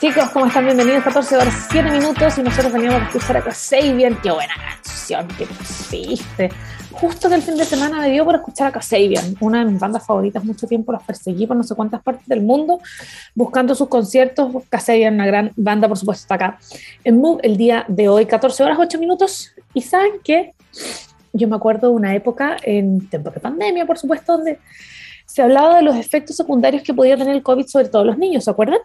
chicos, ¿cómo están? Bienvenidos, 14 horas 7 minutos y nosotros veníamos a escuchar a Kasabian. Qué buena canción que pusiste. Justo que el fin de semana me dio por escuchar a Kasabian, una de mis bandas favoritas. Mucho tiempo los perseguí por no sé cuántas partes del mundo buscando sus conciertos. Kasabian, una gran banda, por supuesto, está acá en Move el día de hoy, 14 horas 8 minutos. Y saben que yo me acuerdo de una época en tiempo de pandemia, por supuesto, donde se hablaba de los efectos secundarios que podía tener el COVID sobre todos los niños, ¿se acuerdan?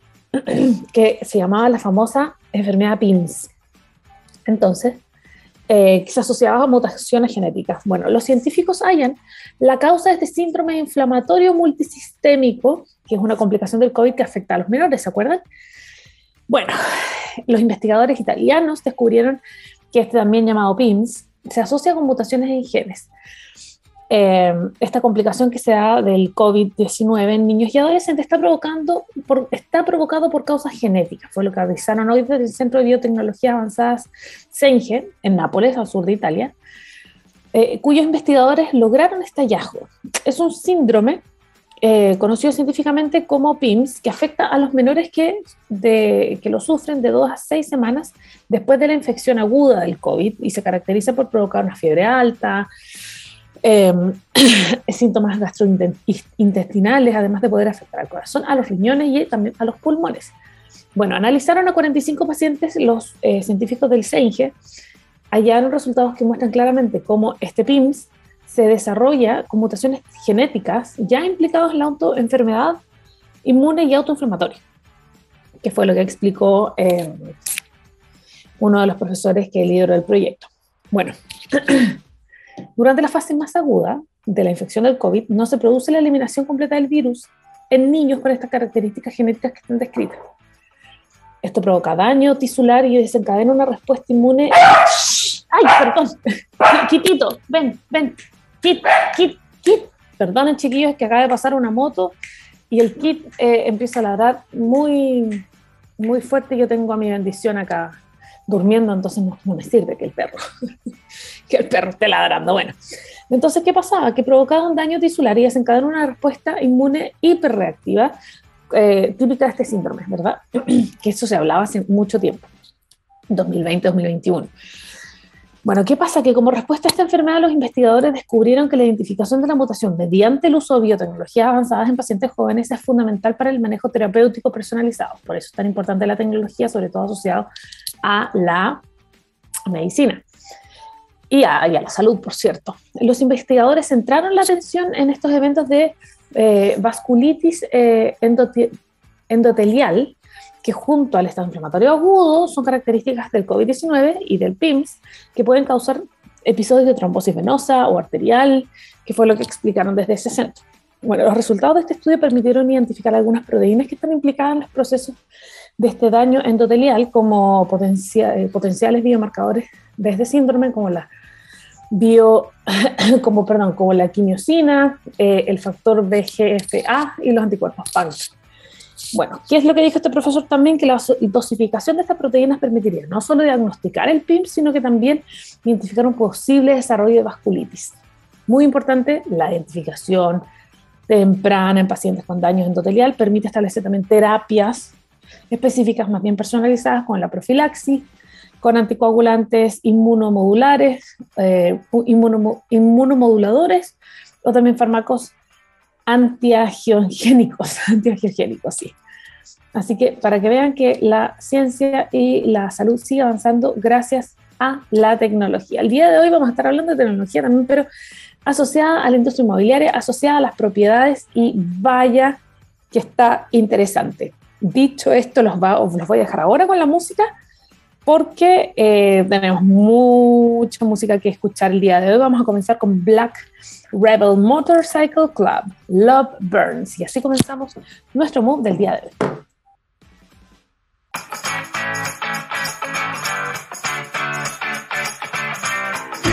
Que se llamaba la famosa enfermedad PIMS. Entonces, eh, se asociaba a mutaciones genéticas. Bueno, los científicos hallan la causa de este síndrome inflamatorio multisistémico, que es una complicación del COVID que afecta a los menores, ¿se acuerdan? Bueno, los investigadores italianos descubrieron que este también llamado PIMS se asocia con mutaciones en genes. Eh, esta complicación que se da del COVID-19 en niños y adolescentes está, provocando por, está provocado por causas genéticas. Fue lo que avisaron hoy desde el Centro de Biotecnologías Avanzadas CENGE, en Nápoles, al sur de Italia, eh, cuyos investigadores lograron este hallazgo. Es un síndrome eh, conocido científicamente como PIMS, que afecta a los menores que, de, que lo sufren de dos a seis semanas después de la infección aguda del COVID y se caracteriza por provocar una fiebre alta, Em, síntomas gastrointestinales, además de poder afectar al corazón, a los riñones y también a los pulmones. Bueno, analizaron a 45 pacientes, los eh, científicos del CENGE hallaron resultados que muestran claramente cómo este PIMS se desarrolla con mutaciones genéticas ya implicadas en la autoenfermedad inmune y autoinflamatoria, que fue lo que explicó em, uno de los profesores que lideró el proyecto. Bueno, Durante la fase más aguda de la infección del COVID, no se produce la eliminación completa del virus en niños con estas características genéticas que están descritas. Esto provoca daño tisular y desencadena una respuesta inmune. ¡Ay, perdón! Quitito, ven, ven. Kit, kit, kit. Perdonen, chiquillos, que acaba de pasar una moto y el kit eh, empieza a ladrar muy, muy fuerte. Yo tengo a mi bendición acá durmiendo, entonces no, me sirve que el perro, que el perro esté ladrando. Bueno, entonces, ¿qué pasaba? Que provocaba un daño tisular y desencadenó una respuesta inmune hiperreactiva eh, típica de este síndrome, ¿verdad? que eso se hablaba hace mucho tiempo, 2020-2021. Bueno, ¿qué pasa? Que como respuesta a esta enfermedad, los investigadores descubrieron que la identificación de la mutación mediante el uso de biotecnologías avanzadas en pacientes jóvenes es fundamental para el manejo terapéutico personalizado. Por eso es tan importante la tecnología, sobre todo asociado a la medicina y a, la salud, por cierto. Los investigadores centraron la atención en estos eventos de eh, vasculitis eh, endotelial, que junto al estado inflamatorio agudo son características del COVID-19 y del PIMS, que pueden causar episodios de trombosis venosa o arterial, que fue lo que explicaron desde ese centro. Bueno, los resultados de este estudio permitieron identificar algunas proteínas que están implicadas en los procesos de este daño endotelial como eh, potenciales biomarcadores de este síndrome, como la bio, como, perdón, como la quimiosina, eh, el factor VGFA y los anticuerpos PANC. Bueno, ¿qué es lo que dijo este profesor también? Que la dosificación de estas proteínas permitiría no solo diagnosticar el PIM, sino que también identificar un posible desarrollo de vasculitis. Muy importante, la identificación temprana en pacientes con daño endotelial permite establecer también terapias específicas más bien personalizadas con la profilaxis, con anticoagulantes inmunomodulares, eh, inmunomoduladores o también fármacos antiagiogénicos, antiagiogénicos, sí. Así que para que vean que la ciencia y la salud sigue avanzando gracias a la tecnología. El día de hoy vamos a estar hablando de tecnología también, pero asociada a la industria inmobiliaria, asociada a las propiedades y vaya que está interesante. Dicho esto, los, los voy a dejar ahora con la música porque eh, tenemos mucha música que escuchar el día de hoy. Vamos a comenzar con Black Rebel Motorcycle Club, Love Burns. Y así comenzamos nuestro move del día de hoy.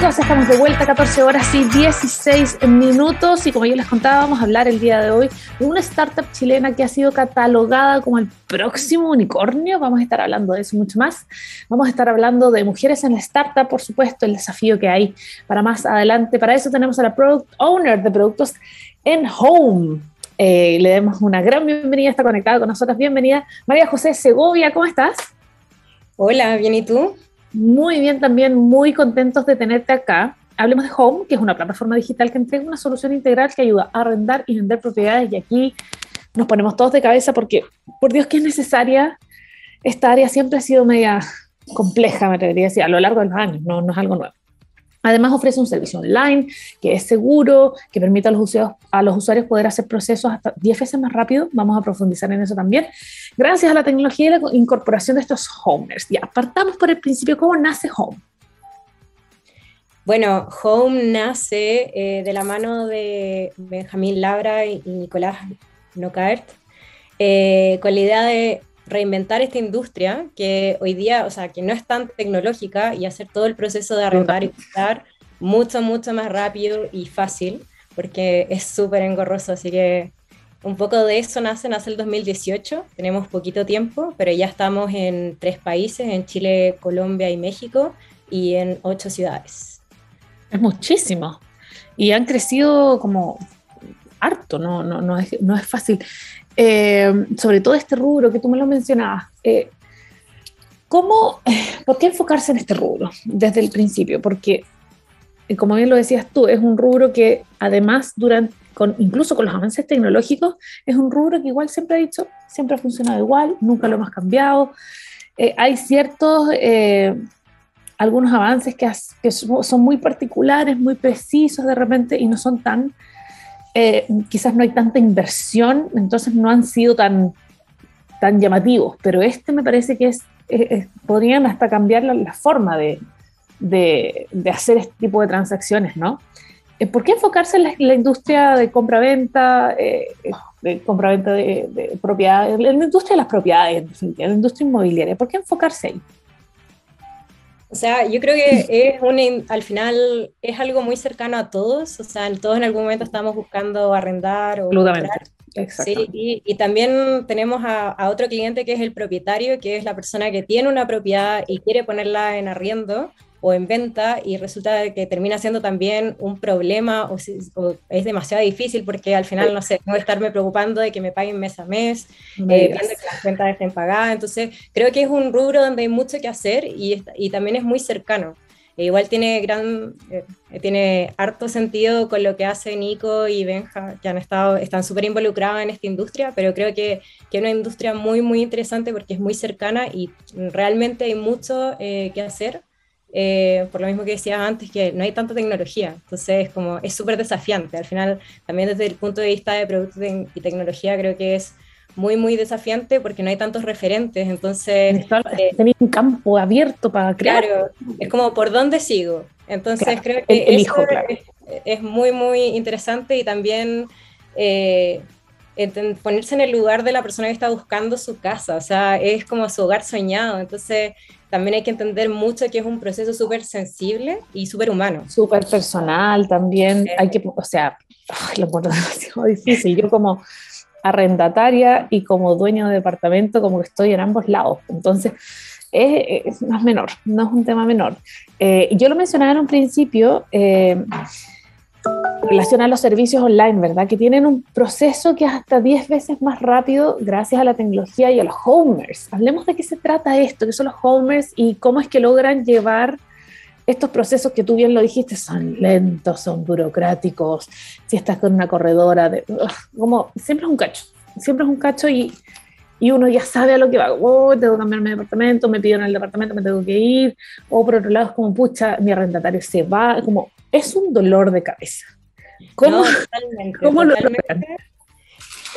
Estamos de vuelta, 14 horas y 16 minutos. Y como yo les contaba, vamos a hablar el día de hoy de una startup chilena que ha sido catalogada como el próximo unicornio. Vamos a estar hablando de eso mucho más. Vamos a estar hablando de mujeres en la startup, por supuesto, el desafío que hay para más adelante. Para eso tenemos a la product owner de productos en Home. Eh, le demos una gran bienvenida, está conectada con nosotros. Bienvenida, María José Segovia, ¿cómo estás? Hola, bien, ¿y tú? Muy bien, también muy contentos de tenerte acá. Hablemos de Home, que es una plataforma digital que entrega una solución integral que ayuda a arrendar y vender propiedades. Y aquí nos ponemos todos de cabeza porque, por Dios, que es necesaria.Esta área siempre ha sido media compleja, me atrevería a decir, a lo largo de los años, no, no es algo nuevo. Además ofrece un servicio online que es seguro, que permite a los, usuarios, a los usuarios poder hacer procesos hasta 10 veces más rápido. Vamos a profundizar en eso también. Gracias a la tecnología y la incorporación de estos homers. Ya, partamos por el principio. ¿Cómo nace Home? Bueno, Home nace eh, de la mano de Benjamín Labra y, Nicolás Nocaert, eh, con la idea de reinventar esta industria que hoy día, o sea, que no es tan tecnológica y hacer todo el proceso de arrendar y comprar mucho, mucho más rápido y fácil, porque es súper engorroso, así que un poco de eso nace, nace el 2018, tenemos poquito tiempo, pero ya estamos en tres países, en Chile, Colombia y México, y en ocho ciudades. Es muchísimo. Y han crecido como harto, no, no, no, es, no es fácil. Eh, sobre todo este rubro que tú me lo mencionabas. Eh, ¿cómo, ¿Por qué enfocarse en este rubro desde el principio? Porque, eh, como bien lo decías tú, es un rubro que además, durante, con, incluso con los avances tecnológicos, es un rubro que igual siempre ha dicho, siempre ha funcionado igual, nunca lo hemos cambiado. hay ciertos, algunos avances que, que son muy particulares, muy precisos de repente y no son tan eh, quizás no hay tanta inversión, entonces no han sido tan, tan llamativos, pero este me parece que es, podrían hasta cambiar la, forma de, de, hacer este tipo de transacciones, ¿no? Eh, ¿Por qué enfocarse en la, industria de compra-venta, eh, de compra-venta de, de, propiedades, en la industria de las propiedades, en la industria inmobiliaria? ¿Por qué enfocarse ahí? O sea, yo creo que es un, al final es algo muy cercano a todos, o sea, todos en algún momento estamos buscando arrendar o... Absolutamente. Sí, y, y, también tenemos a, a, otro cliente que es el propietario, que es la persona que tiene una propiedad y quiere ponerla en arriendo o en venta y resulta que termina siendo también un problema o, es demasiado difícil porque al final, no sé, que estarme preocupando de que me paguen mes a mes, eh, viendo que las cuentas estén pagadas. Entonces, creo que es un rubro donde hay mucho que hacer y, y también es muy cercano. E igual tiene gran, eh, tiene harto sentido con lo que hace Nico y Benja, que han estado, están súper involucrados en esta industria, pero creo que, que, es una industria muy, muy interesante porque es muy cercana y realmente hay mucho eh, que hacer eh, por lo mismo que decía antes, que no hay tanta tecnología, entonces como es súper desafiante. Al final, también desde el punto de vista de productos y tecnología, creo que es muy, muy desafiante porque no hay tantos referentes, entonces... Eh, tenéis un campo abierto para crear. Claro, es como por dónde sigo. Entonces creo que eso es, muy, muy interesante y también... Eh, ponerse en el lugar de la persona que está buscando su casa, o sea, es como su hogar soñado, entonces también hay que entender mucho que es un proceso súper sensible y súper humano. Súper personal también, hay que, o sea, lo encuentro demasiado difícil, yo como arrendataria y como dueño de departamento, como que estoy en ambos lados, entonces... Es, no es menor, no es un tema menor. Eh, yo lo mencionaba en un principio, eh, relación a los servicios online, ¿verdad? Que tienen un proceso que es hasta 10 veces más rápido gracias a la tecnología y a los homers. Hablemos de qué se trata esto, qué son los homers y cómo es que logran llevar estos procesos que tú bien lo dijiste, son lentos, son burocráticos, si estás con una corredora, de, como siempre es un cacho, siempre es un cacho y, y uno ya sabe a lo que va, oh, tengo que cambiarme de departamento, me pidieron el departamento, me tengo que ir, o por otro lado es como, pucha, mi arrendatario se va, como, es un dolor de cabeza. ¿Cómo, ¿cómo lo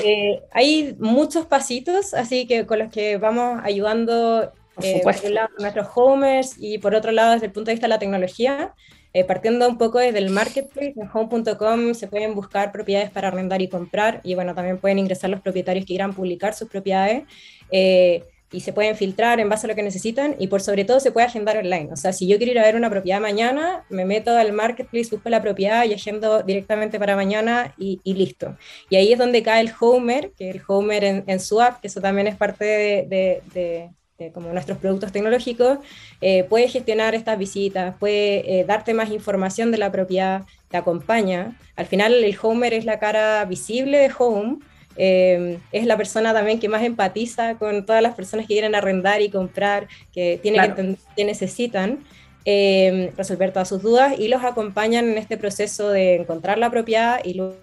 eh, hay muchos pasitos, así que con los que vamos ayudando eh, por un lado, nuestros homers y por otro lado desde el punto de vista de la tecnología. Eh, partiendo un poco desde el marketplace, en home.com se pueden buscar propiedades para arrendar y comprar y bueno, también pueden ingresar los propietarios que quieran publicar sus propiedades. Eh, y se pueden filtrar en base a lo que necesitan y por sobre todo se puede agendar online. O sea, si yo quiero ir a ver una propiedad mañana, me meto al marketplace, busco la propiedad y agendo directamente para mañana y, listo. Y ahí es donde cae el Homer, que el Homer en, su app, que eso también es parte de, como nuestros productos tecnológicos, eh, puede gestionar estas visitas, puede eh, darte más información de la propiedad, te acompaña. Al final el Homer es la cara visible de Home eh, es la persona también que más empatiza con todas las personas que quieren arrendar y comprar, que tiene que entender que necesitan. Eh, resolver todas sus dudas y los acompañan en este proceso de encontrar la propiedad y luego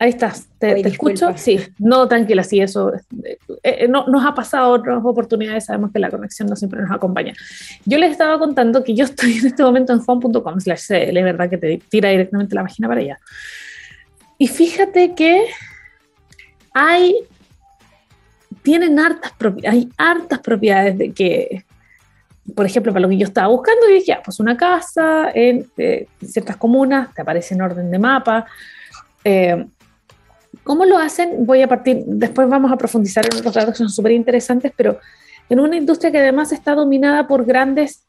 Ahí estás, te, escucho. Sí, no, tranquila, sí, eso eh, eh, no, nos ha pasado otras oportunidades, sabemos que la conexión no siempre nos acompaña. Yo les estaba contando que yo estoy en este momento en home.com slash CL, verdad que te tira directamente la página para allá. Y fíjate que hay, tienen hartas, hay hartas propiedades de que, por ejemplo, para lo que yo estaba buscando, dije, ya, pues una casa en eh, ciertas comunas, te aparece en orden de mapa, eh, ¿Cómo lo hacen? Voy a partir, después vamos a profundizar en otros datos que son súper interesantes, pero en una industria que además está dominada por grandes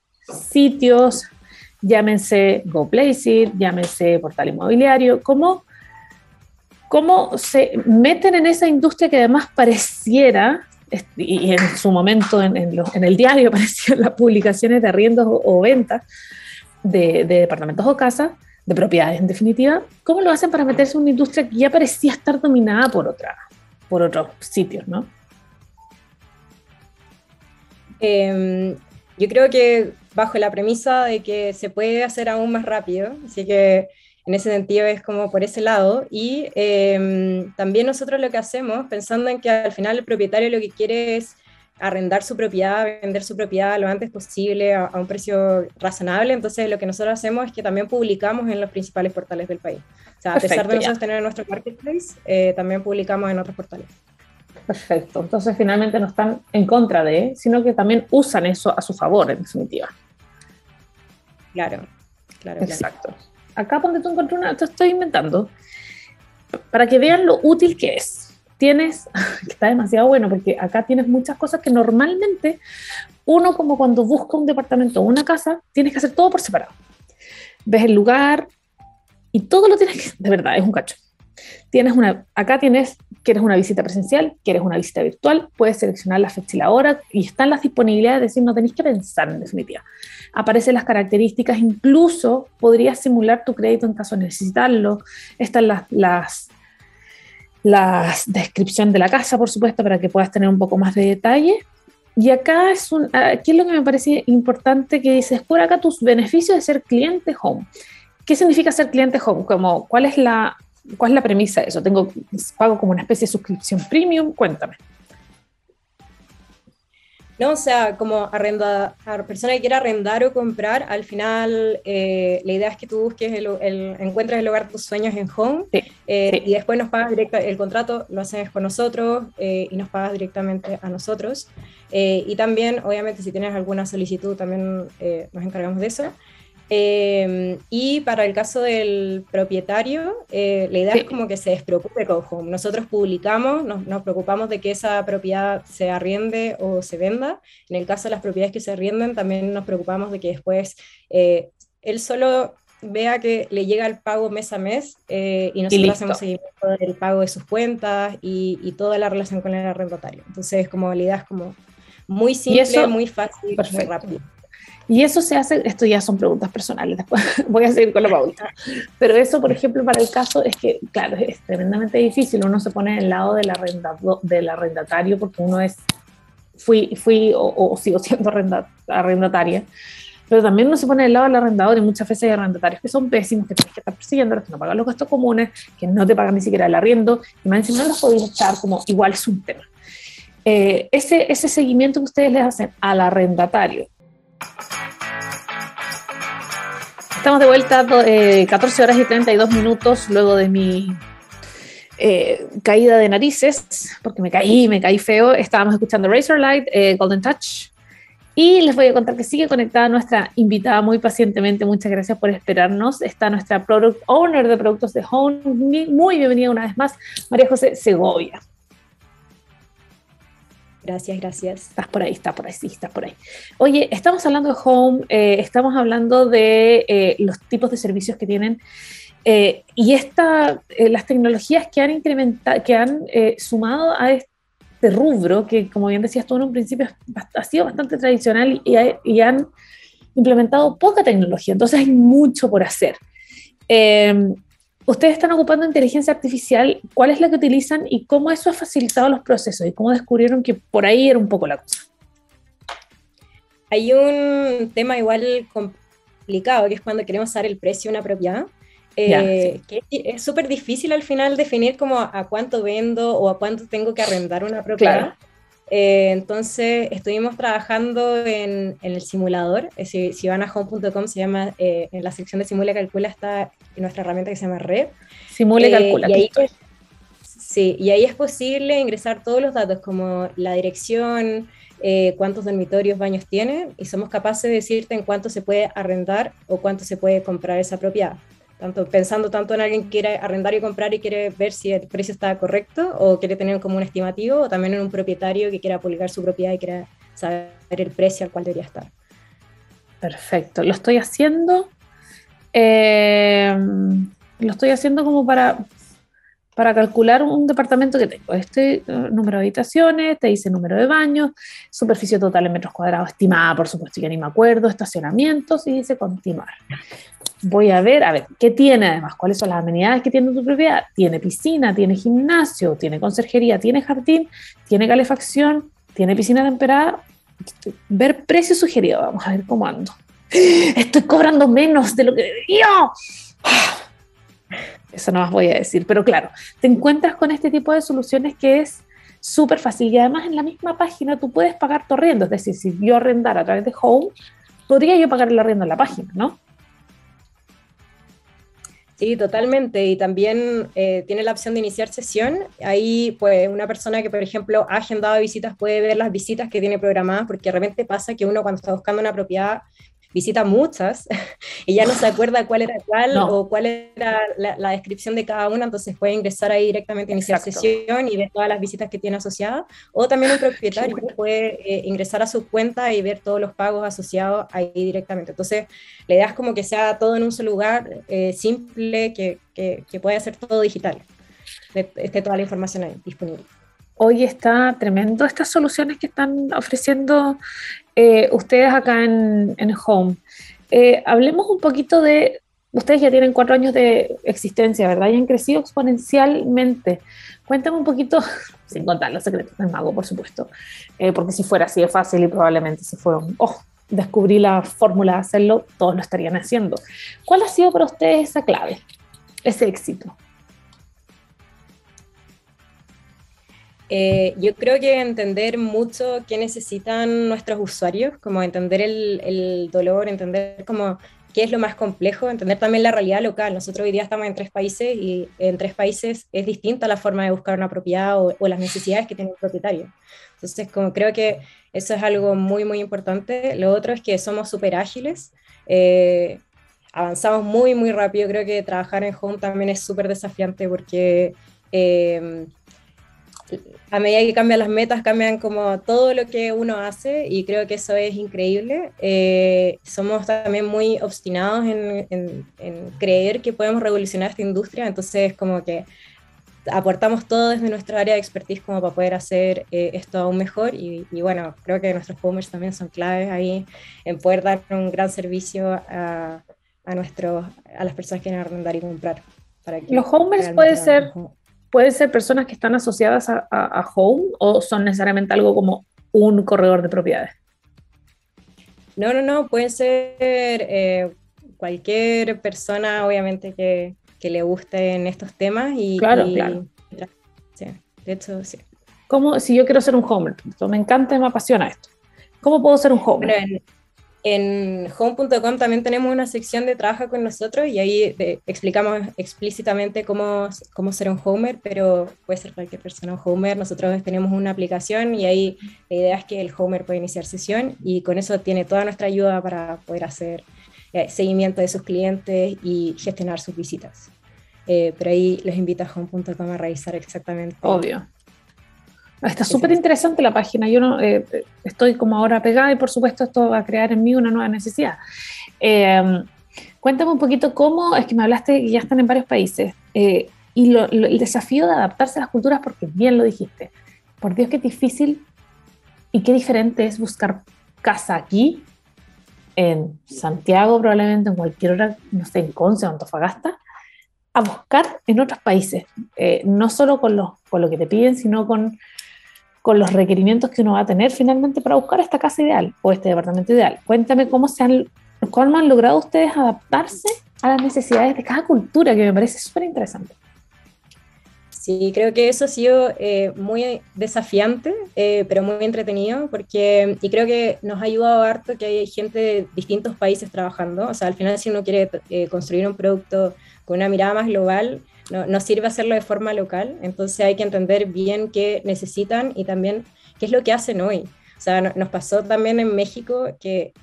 sitios, llámense GoPlace, llámense portal inmobiliario, ¿cómo, ¿cómo se meten en esa industria que además pareciera, y en su momento en, el diario aparecían las publicaciones de arriendos o, ventas de, de departamentos o casas, de propiedades en definitiva, ¿cómo lo hacen para meterse en una industria que ya parecía estar dominada por, otra, por otros sitios, ¿no? Em, yo creo que bajo la premisa de que se puede hacer aún más rápido, así que en ese sentido es como por ese lado. Y em, también nosotros lo que hacemos, pensando en que al final el propietario lo que quiere es arrendar su propiedad, vender su propiedad lo antes posible a, un precio razonable. Entonces, lo que nosotros hacemos es que también publicamos en los principales portales del país. O sea, a pesar de nosotros tener nuestro marketplace, eh, también publicamos en otros portales. Perfecto. Entonces, finalmente no están en contra de, sino que también usan eso a su favor, en definitiva. Claro, claro. Exacto. Acá donde tú encontré una, te estoy inventando, para que vean lo útil que es tienes, está demasiado bueno, porque acá tienes muchas cosas que normalmente uno como cuando busca un departamento o una casa, tienes que hacer todo por separado. Ves el lugar y todo lo tienes que, de verdad, es un cacho. Tienes una, acá tienes, quieres una visita presencial, quieres una visita virtual, puedes seleccionar la fecha y la hora y están las disponibilidades, es decir, no tenéis que pensar en definitiva. Aparecen las características, incluso podrías simular tu crédito en caso de necesitarlo. Están las, las la descripción de la casa, por supuesto, para que puedas tener un poco más de detalle. Y acá es, un, aquí es lo que me parece importante que dices, por acá tus beneficios de ser cliente home. ¿Qué significa ser cliente home? Como, ¿cuál, es la, ¿Cuál es la premisa de eso? ¿Tengo, ¿Pago como una especie de suscripción premium? Cuéntame. ¿no? O sea, como arrenda, a persona que quiera arrendar o comprar, al final eh, la idea es que tú busques el, el, encuentres el lugar de tus sueños en Home eh, y después nos pagas directo el contrato, lo haces con nosotros eh, y nos pagas directamente a nosotros. y también, obviamente, si tienes alguna solicitud, también nos encargamos de eso. Em, y para el caso del propietario, eh, la idea es como que se despreocupe con Home. Nosotros publicamos, nos, nos, preocupamos de que esa propiedad se arriende o se venda. En el caso de las propiedades que se arrienden, también nos preocupamos de que después eh, él solo vea que le llega el pago mes a mes eh, y nosotros hacemos seguimiento del pago de sus cuentas y, y, toda la relación con el arrendatario. Entonces, como la idea es como muy simple, muy fácil, muy rápido. Y eso se hace, esto ya son preguntas personales, después voy a seguir con la pauta. Pero eso, por ejemplo, para el caso es que, claro, es tremendamente difícil. Uno se pone del lado del, del arrendatario porque uno es, fui, fui o, sigo siendo arrendataria, pero también uno se pone del lado del arrendador y muchas veces hay arrendatarios que son pésimos, que tienes que estar persiguiendo, que no pagan los gastos comunes, que no te pagan ni siquiera el arriendo, y más encima no los podéis echar como igual es un tema. Eh, ese, ese seguimiento que ustedes les hacen al arrendatario Estamos de vuelta, eh, 14 horas y 32 minutos luego de mi eh, caída de narices, porque me caí, me caí feo. Estábamos escuchando Razorlight, eh, Golden Touch. Y les voy a contar que sigue conectada nuestra invitada muy pacientemente. Muchas gracias por esperarnos. Está nuestra Product Owner de productos de Home. Muy bienvenida una vez más, María José Segovia. Gracias, gracias. Estás por ahí, está por ahí, sí, está por ahí. Oye, estamos hablando de Home, eh, estamos hablando de eh, los tipos de servicios que tienen eh, y esta, las tecnologías que han incrementado, que han sumado a este rubro, que como bien decías tú en un principio ha sido bastante tradicional y, y han implementado poca tecnología, entonces hay mucho por hacer. Ustedes están ocupando inteligencia artificial, ¿cuál es la que utilizan y cómo eso ha facilitado los procesos y cómo descubrieron que por ahí era un poco la cosa? Hay un tema igual complicado, que es cuando queremos saber el precio de una propiedad. Eh, que es súper difícil al final definir como a cuánto vendo o a cuánto tengo que arrendar una propiedad. Eh, entonces estuvimos trabajando en, el simulador. Eh, si, van a home.com, se llama, en la sección de Simula Calcula está nuestra herramienta que se llama Red. Simula Calcula. Y ahí, sí, y ahí es posible ingresar todos los datos como la dirección, cuántos dormitorios, baños tienen, y somos capaces de decirte en cuánto se puede arrendar o cuánto se puede comprar esa propiedad pensando tanto en alguien que quiere arrendar y comprar y quiere ver si el precio está correcto o quiere tener como un estimativo, o también en un propietario que quiera publicar su propiedad y quiera saber el precio al cual debería estar. Perfecto, lo estoy haciendo. Eh, lo estoy haciendo como para, para calcular un departamento que tengo. Este uh, número de habitaciones, te dice número de baños, superficie total en metros cuadrados estimada, por supuesto, ya ni me acuerdo, estacionamientos y dice continuar voy a ver, a ver, ¿qué tiene además? ¿Cuáles son las amenidades que tiene tu propiedad? ¿Tiene piscina? ¿Tiene gimnasio? ¿Tiene conserjería? ¿Tiene jardín? ¿Tiene calefacción? ¿Tiene piscina temperada? Ver precio sugerido, vamos a ver cómo ando. Estoy cobrando menos de lo que debería. Eso no más voy a decir, pero claro, te encuentras con este tipo de soluciones que es súper fácil y además en la misma página tú puedes pagar tu arriendo, es decir, si yo arrendara a través de Home, podría yo pagar el arriendo en la página, ¿no? Sí, totalmente. Y también eh, tiene la opción de iniciar sesión. Ahí, pues, una persona que, por ejemplo, ha agendado visitas puede ver las visitas que tiene programadas, porque de repente pasa que uno cuando está buscando una propiedad visita muchas y ya no se acuerda cuál era cuál o cuál era la, descripción de cada una, entonces puede ingresar ahí directamente, iniciar sesión y ver todas las visitas que tiene asociadas. O también un propietario puede eh, ingresar a su cuenta y ver todos los pagos asociados ahí directamente. Entonces, la idea es como que sea todo en un solo lugar, eh, simple, que, que, que pueda ser todo digital, esté toda la información ahí disponible hoy está tremendo estas soluciones que están ofreciendo eh, ustedes acá en, Home. Eh, hablemos un poquito de, ustedes ya tienen cuatro años de existencia, ¿verdad? Y han crecido exponencialmente. Cuéntame un poquito, sin contar los secretos del mago, por supuesto, eh, porque si fuera así de fácil y probablemente si fuera un, oh, descubrí la fórmula de hacerlo, todos lo estarían haciendo. ¿Cuál ha sido para ustedes esa clave, ese éxito? Eh, yo creo que entender mucho qué necesitan nuestros usuarios, como entender el, dolor, entender como qué es lo más complejo, entender también la realidad local. Nosotros hoy día estamos en tres países y en tres países es distinta la forma de buscar una propiedad o, las necesidades que tiene el propietario. Entonces, como creo que eso es algo muy, muy importante. Lo otro es que somos súper ágiles. Eh, avanzamos muy, muy rápido. Creo que trabajar en Home también es súper desafiante porque... Eh, a medida que cambian las metas, cambian como todo lo que uno hace y creo que eso es increíble. Eh, somos también muy obstinados en, creer que podemos revolucionar esta industria, entonces como que aportamos todo desde nuestra área de expertise como para poder hacer eh, esto aún mejor y, bueno, creo que nuestros homers también son claves ahí en poder dar un gran servicio a, a, nuestros, a las personas que quieren arrendar y comprar. Para que Los homers puede ser ¿Pueden ser personas que están asociadas a, Home o son necesariamente algo como un corredor de propiedades? No, no, no, puede ser eh, cualquier persona, obviamente, que, le guste en estos temas. Y, claro, claro. Sí, de hecho, sí. ¿Cómo, si yo quiero ser un homer, me encanta y me apasiona esto, ¿cómo puedo ser un homer? En home.com también tenemos una sección de trabaja con nosotros y ahí explicamos explícitamente cómo, cómo ser un homer, pero puede ser cualquier persona un homer. Nosotros tenemos una aplicación y ahí la idea es que el homer puede iniciar sesión y con eso tiene toda nuestra ayuda para poder hacer eh, seguimiento de sus clientes y gestionar sus visitas. Eh, pero ahí los invito a home.com a revisar exactamente. Obvio. Está súper interesante la página. Yo no, eh, estoy como ahora pegada y por supuesto esto va a crear en mí una nueva necesidad. Em, cuéntame un poquito cómo, es que me hablaste que ya están en varios países, eh, y el desafío de adaptarse a las culturas, porque bien lo dijiste. Por Dios, qué difícil y qué diferente es buscar casa aquí, en Santiago, probablemente en cualquier hora, no sé, en Conce o Antofagasta, a buscar en otros países, eh, no solo con, los, con lo que te piden, sino con, con los requerimientos que uno va a tener finalmente para buscar esta casa ideal o este departamento ideal. Cuéntame cómo, se han, cómo han logrado ustedes adaptarse a las necesidades de cada cultura, que me parece súper interesante. Sí, creo que eso ha sido eh, muy desafiante, eh, pero muy entretenido, porque, y creo que nos ha ayudado harto que hay gente de distintos países trabajando. O sea, al final, si uno quiere eh, construir un producto con una mirada más global, no, no, sirve hacerlo de forma local. Entonces, hay que entender bien qué necesitan y también qué es lo que hacen hoy. O sea, nos pasó también en México que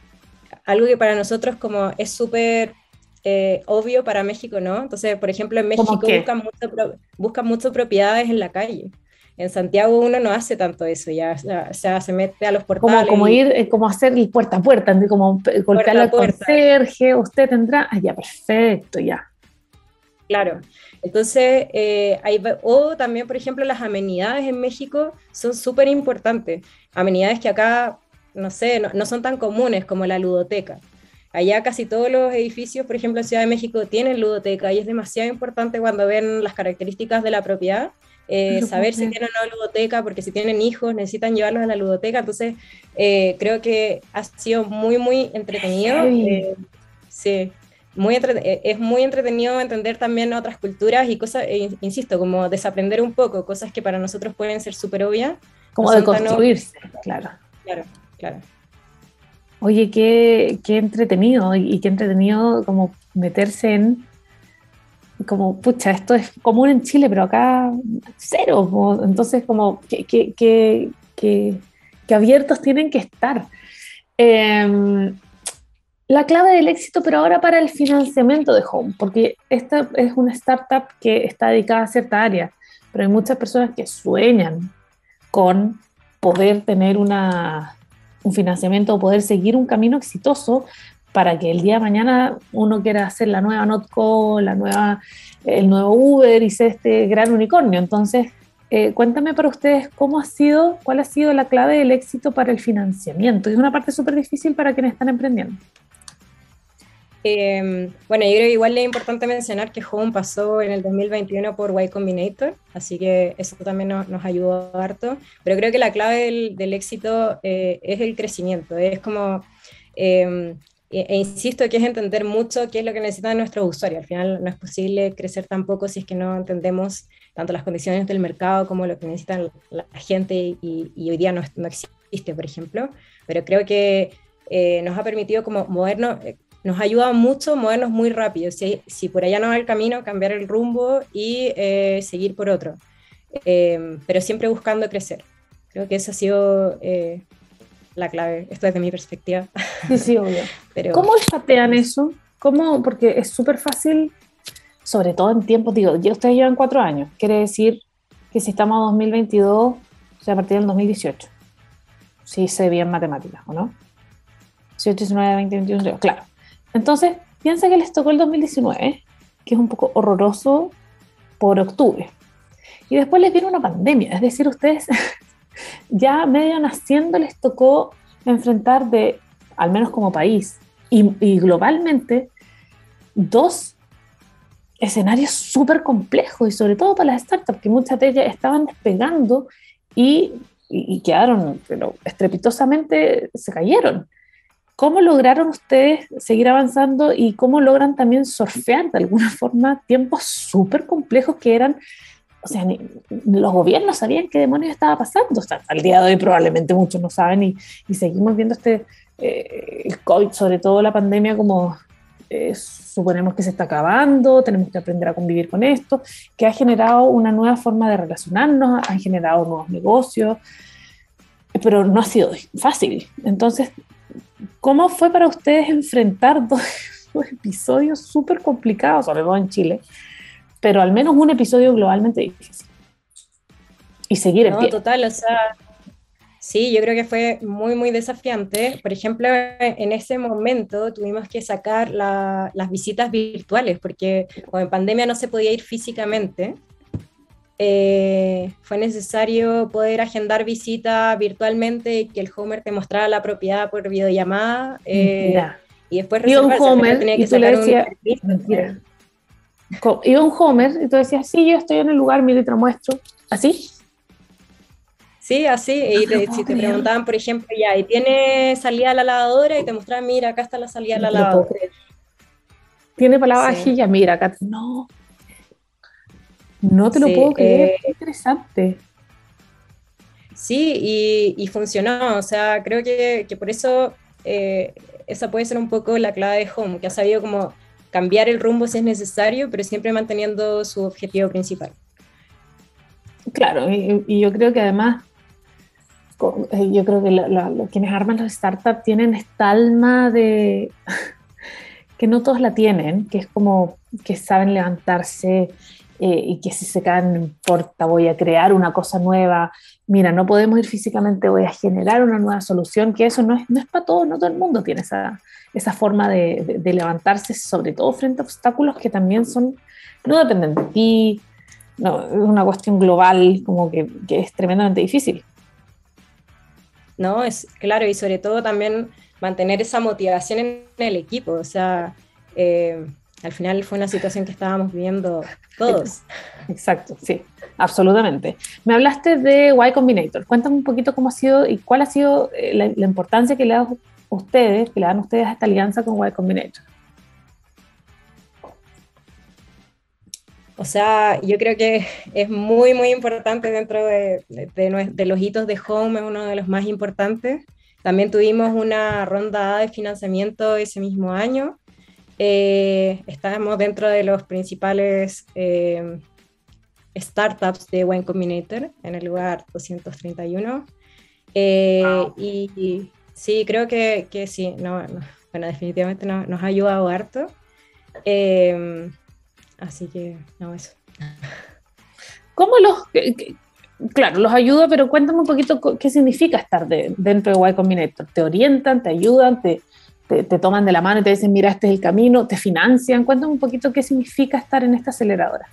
algo que para nosotros como es súper eh, obvio para México, ¿no? Entonces, por ejemplo, en México buscan mucho, buscan mucho propiedades en la calle. En Santiago uno no hace tanto eso, ya, o sea, se mete a los portales. Como, como ir, eh, como hacer el puerta a puerta, como golpear al conserje, usted tendrá, ah, ya, perfecto, ya. Claro, entonces, eh, hay, o también, por ejemplo, las amenidades en México son súper importantes, amenidades que acá, no sé, no, no son tan comunes como la ludoteca. Allá casi todos los edificios, por ejemplo, en Ciudad de México, tienen ludoteca y es demasiado importante cuando ven las características de la propiedad, eh, saber si tienen o no ludoteca, porque si tienen hijos necesitan llevarlos a la ludoteca. Entonces, eh, creo que ha sido muy, muy entretenido. Eh, sí, muy es muy entretenido entender también otras culturas y cosas, insisto, como desaprender un poco, cosas que para nosotros pueden ser súper obvias. Como de construirse, claro. Claro, claro. Oye, qué, qué entretenido y qué entretenido como meterse en, como, pucha, esto es común en Chile, pero acá cero. Entonces, como, que, abiertos tienen que estar. Em, la clave del éxito, pero ahora para el financiamiento de Home, porque esta es una startup que está dedicada a cierta área, pero hay muchas personas que sueñan con poder tener una, un financiamiento o poder seguir un camino exitoso para que el día de mañana uno quiera hacer la nueva Notco, la nueva, el nuevo Uber y ser este gran unicornio. Entonces, eh, cuéntame para ustedes cómo ha sido, cuál ha sido la clave del éxito para el financiamiento. Es una parte súper difícil para quienes están emprendiendo. Em, bueno, yo creo que igual es importante mencionar que Home pasó en el 2021 por Y Combinator, así que eso también nos, nos ayudó harto, pero creo que la clave del, éxito eh, es el crecimiento, es como, em, e, e, insisto que es entender mucho qué es lo que necesitan nuestros usuarios, al final no es posible crecer tampoco si es que no entendemos tanto las condiciones del mercado como lo que necesitan la gente y, hoy día no, no, existe, por ejemplo, pero creo que eh, nos ha permitido como movernos, nos ayuda mucho movernos muy rápido. Si, si por allá no va el camino, cambiar el rumbo y eh, seguir por otro. Eh, pero siempre buscando crecer. Creo que esa ha sido eh, la clave. Esto desde mi perspectiva. Sí, sí, obvio. pero, ¿Cómo chatean eso? ¿Cómo? Porque es súper fácil, sobre todo en tiempos, digo, ya ustedes llevan cuatro años. Quiere decir que si estamos en 2022, o sea, a partir del 2018. Si sé bien matemáticas, ¿o no? 18, 19, 20, 21, claro. Entonces, piensa que les tocó el 2019, que es un poco horroroso por octubre. Y después les viene una pandemia, es decir, ustedes ya medio naciendo les tocó enfrentar de, al menos como país y, globalmente, dos escenarios súper complejos y sobre todo para las startups, que muchas de ellas estaban despegando y, y quedaron, pero estrepitosamente se cayeron. ¿Cómo lograron ustedes seguir avanzando y cómo logran también surfear de alguna forma tiempos súper complejos que eran, o sea, los gobiernos sabían qué demonios estaba pasando, o sea, al día de hoy probablemente muchos no saben y, y seguimos viendo este, eh, el COVID, sobre todo la pandemia, como eh, suponemos que se está acabando, tenemos que aprender a convivir con esto, que ha generado una nueva forma de relacionarnos, ha generado nuevos negocios, pero no ha sido fácil. Entonces, ¿Cómo fue para ustedes enfrentar dos, episodios súper complicados, sobre todo en Chile, pero al menos un episodio globalmente difícil? Y seguir en no, total, o sea, sí, yo creo que fue muy, muy desafiante. Por ejemplo, en ese momento tuvimos que sacar las visitas virtuales, porque en pandemia no se podía ir físicamente. Eh, fue necesario poder agendar visita virtualmente y que el Homer te mostrara la propiedad por videollamada. Eh, y después un Homer tenía que y le mentira. iba un Homer y tú decías, sí, yo estoy en el lugar, mira y te lo muestro. ¿Así? Sí, así. y si te preguntaban, por ejemplo, ya, y tiene salida a la lavadora y te mostraban, mira, acá está la salida a la lavadora. Tiene para la vajilla, mira, acá. No. No te lo puedo creer. Eh, Qué interesante. Sí, y, funcionó. O sea, creo que, por eso eh, esa puede ser un poco la clave de Home, que ha sabido como cambiar el rumbo si es necesario, pero siempre manteniendo su objetivo principal. Claro, y, yo creo que además, eh, yo creo que quienes arman las startups tienen esta alma de que no todos la tienen, que es como que saben levantarse eh, y que si se caen no importa, voy a crear una cosa nueva. Mira, no podemos ir físicamente, voy a generar una nueva solución, que eso no es, no es para todos, no todo el mundo tiene esa, esa forma de, de, levantarse, sobre todo frente a obstáculos que también son, no dependen de ti, no, es una cuestión global como que, que es tremendamente difícil. No, es claro, y sobre todo también mantener esa motivación en el equipo, o sea, eh, al final fue una situación que estábamos viviendo todos. Exacto, sí, absolutamente. Me hablaste de Y Combinator. Cuéntame un poquito cómo ha sido y cuál ha sido eh, la, importancia que le dan ustedes, que le dan ustedes a esta alianza con Y Combinator. O sea, yo creo que es muy, muy importante dentro de, de, los hitos de Home, es uno de los más importantes. También tuvimos una ronda de financiamiento ese mismo año eh, estamos dentro de los principales eh, startups de Wine Combinator en el lugar 231. Eh, y, sí, creo que, que sí, no, bueno, definitivamente nos ha ayudado harto. así que, no, eso. ¿Cómo los, claro, los ayuda, pero cuéntame un poquito qué significa estar dentro de Y Combinator. ¿Te orientan, te ayudan, te, te, toman de la mano y te dicen, mira, este es el camino, te financian. Cuéntame un poquito qué significa estar en esta aceleradora.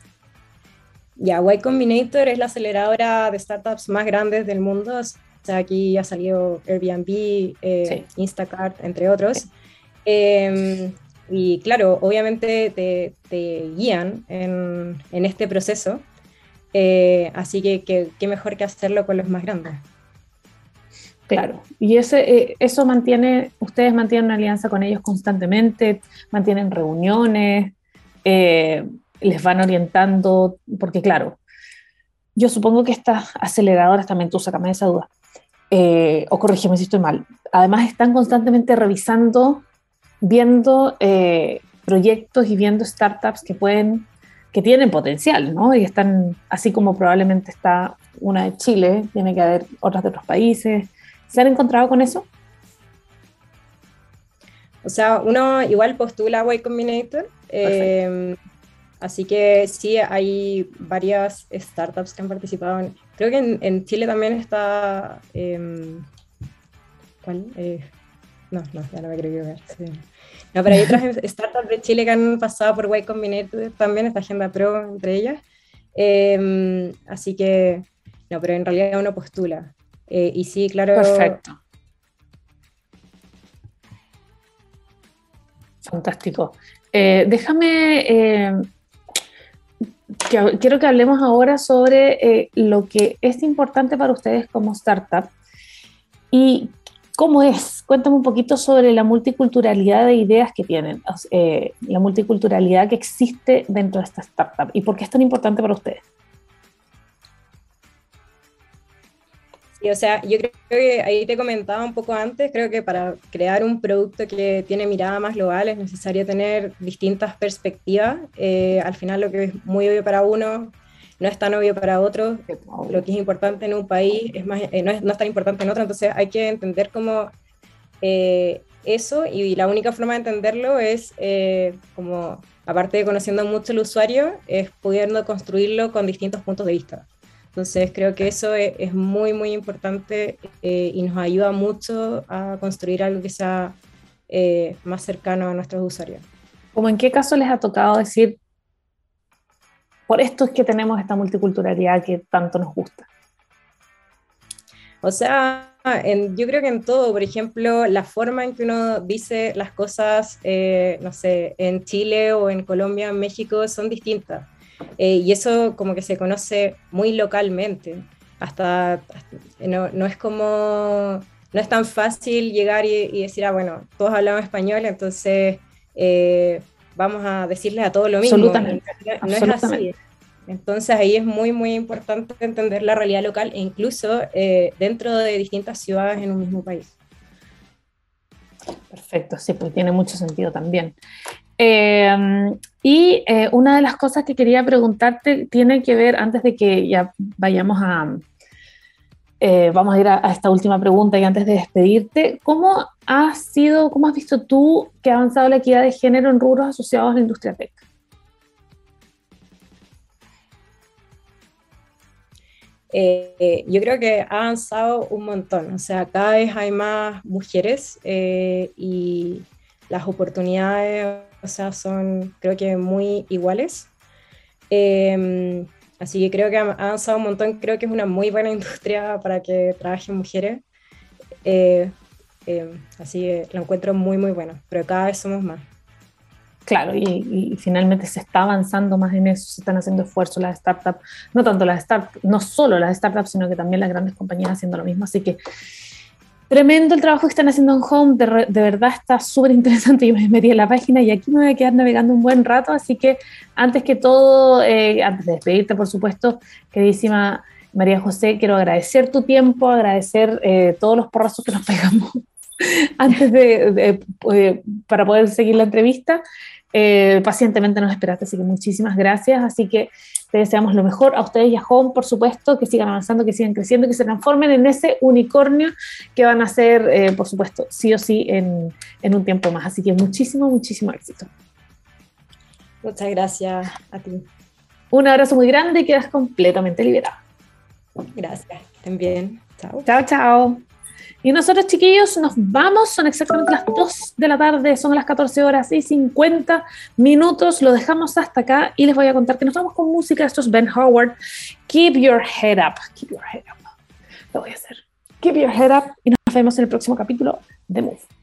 Ya, Y Combinator es la aceleradora de startups más grandes del mundo. O sea, aquí ya salió Airbnb, eh, Instacart, entre otros. Em, y claro, obviamente te, guían en, este proceso. Eh, así que qué mejor que hacerlo con los más grandes. Claro, y ese, eh, eso mantiene, ustedes mantienen una alianza con ellos constantemente, mantienen reuniones, eh, les van orientando, porque claro, yo supongo que estas aceleradoras también, tú sacame esa duda, eh, o corrígeme si estoy mal, además están constantemente revisando, viendo proyectos y viendo startups que pueden, que tienen potencial, ¿no? Y están, así como probablemente está una de Chile, tiene que haber otras de otros países, ¿Se han encontrado con eso? O sea, uno igual postula a Y Combinator. Eh, así que sí, hay varias startups que han participado. En, creo que en, Chile también está. Em, ¿Cuál? Eh, no, no, ya no me creo que ver. No, pero hay otras startups de Chile que han pasado por Y Combinator también, esta Agenda Pro entre ellas. Em, así que, no, pero en realidad uno postula. Eh, y sí, claro. Perfecto. Fantástico. Eh, déjame, eh, quiero que hablemos ahora sobre lo que es importante para ustedes como startup y cómo es. Cuéntame un poquito sobre la multiculturalidad de ideas que tienen, la multiculturalidad que existe dentro de esta startup y por qué es tan importante para ustedes. Sí, o sea, yo creo que ahí te comentaba un poco antes, creo que para crear un producto que tiene mirada más global es necesario tener distintas perspectivas. Eh, al final lo que es muy obvio para uno no es tan obvio para otro. Lo que es importante en un país es más, eh, no, es, no, es, tan importante en otro, entonces hay que entender cómo eh, eso y la única forma de entenderlo es como, aparte de conociendo mucho el usuario, es pudiendo construirlo con distintos puntos de vista. Entonces creo que eso es, muy, muy importante eh, y nos ayuda mucho a construir algo que sea eh, más cercano a nuestros usuarios. ¿Cómo en qué caso les ha tocado decir, por esto es que tenemos esta multiculturalidad que tanto nos gusta? O sea, en, yo creo que en todo, por ejemplo, la forma en que uno dice las cosas, eh, no sé, en Chile o en Colombia, en México, son distintas. Eh, y eso como que se conoce muy localmente. Hasta, no, no, es como, no es tan fácil llegar y, decir, ah, bueno, todos hablamos español, entonces eh, vamos a decirles a todos lo mismo. Absolutamente. No, no es así. Entonces ahí es muy, muy importante entender la realidad local e incluso eh, dentro de distintas ciudades en un mismo país. Perfecto, sí, pues tiene mucho sentido también. Em, y eh, una de las cosas que quería preguntarte tiene que ver, antes de que ya vayamos a, eh, vamos a ir a, esta última pregunta y antes de despedirte, ¿cómo ha sido, cómo has visto tú que ha avanzado la equidad de género en rubros asociados a la industria tech? Eh, yo creo que ha avanzado un montón, o sea, cada vez hay más mujeres y las oportunidades, sea, son creo que muy iguales. Em, así que creo que ha avanzado un montón, creo que es una muy buena industria para que trabajen mujeres. Eh, em, así que lo encuentro muy, muy bueno, pero cada vez somos más. Claro, y, finalmente se está avanzando más en eso, se están haciendo esfuerzos las startups, no tanto las startups, no solo las startups, sino que también las grandes compañías haciendo lo mismo. Así que tremendo el trabajo que están haciendo en Home, de, verdad está súper interesante. Yo me metí en la página y aquí me voy a quedar navegando un buen rato, así que antes que todo, eh, antes de despedirte, por supuesto, queridísima María José, quiero agradecer tu tiempo, agradecer eh, todos los porrazos que nos pegamos antes de, eh, para poder seguir la entrevista. Eh, pacientemente nos esperaste, así que muchísimas gracias. Así que te deseamos lo mejor a ustedes y a Home, por supuesto, que sigan avanzando, que sigan creciendo, que se transformen en ese unicornio que van a ser, eh, por supuesto, sí o sí en, en un tiempo más. Así que muchísimo, muchísimo éxito. Muchas gracias a ti. Un abrazo muy grande y quedas completamente liberada. Gracias, también. Chao. Chao, chao. Y nosotros, chiquillos, nos vamos. Son exactamente las 2 de la tarde, son las 14 horas y 50 minutos. Lo dejamos hasta acá y les voy a contar que nos vamos con música. Esto es Ben Howard. Keep your head up. Keep your head up. Lo voy a hacer. Keep your head up y nos vemos en el próximo capítulo de Move.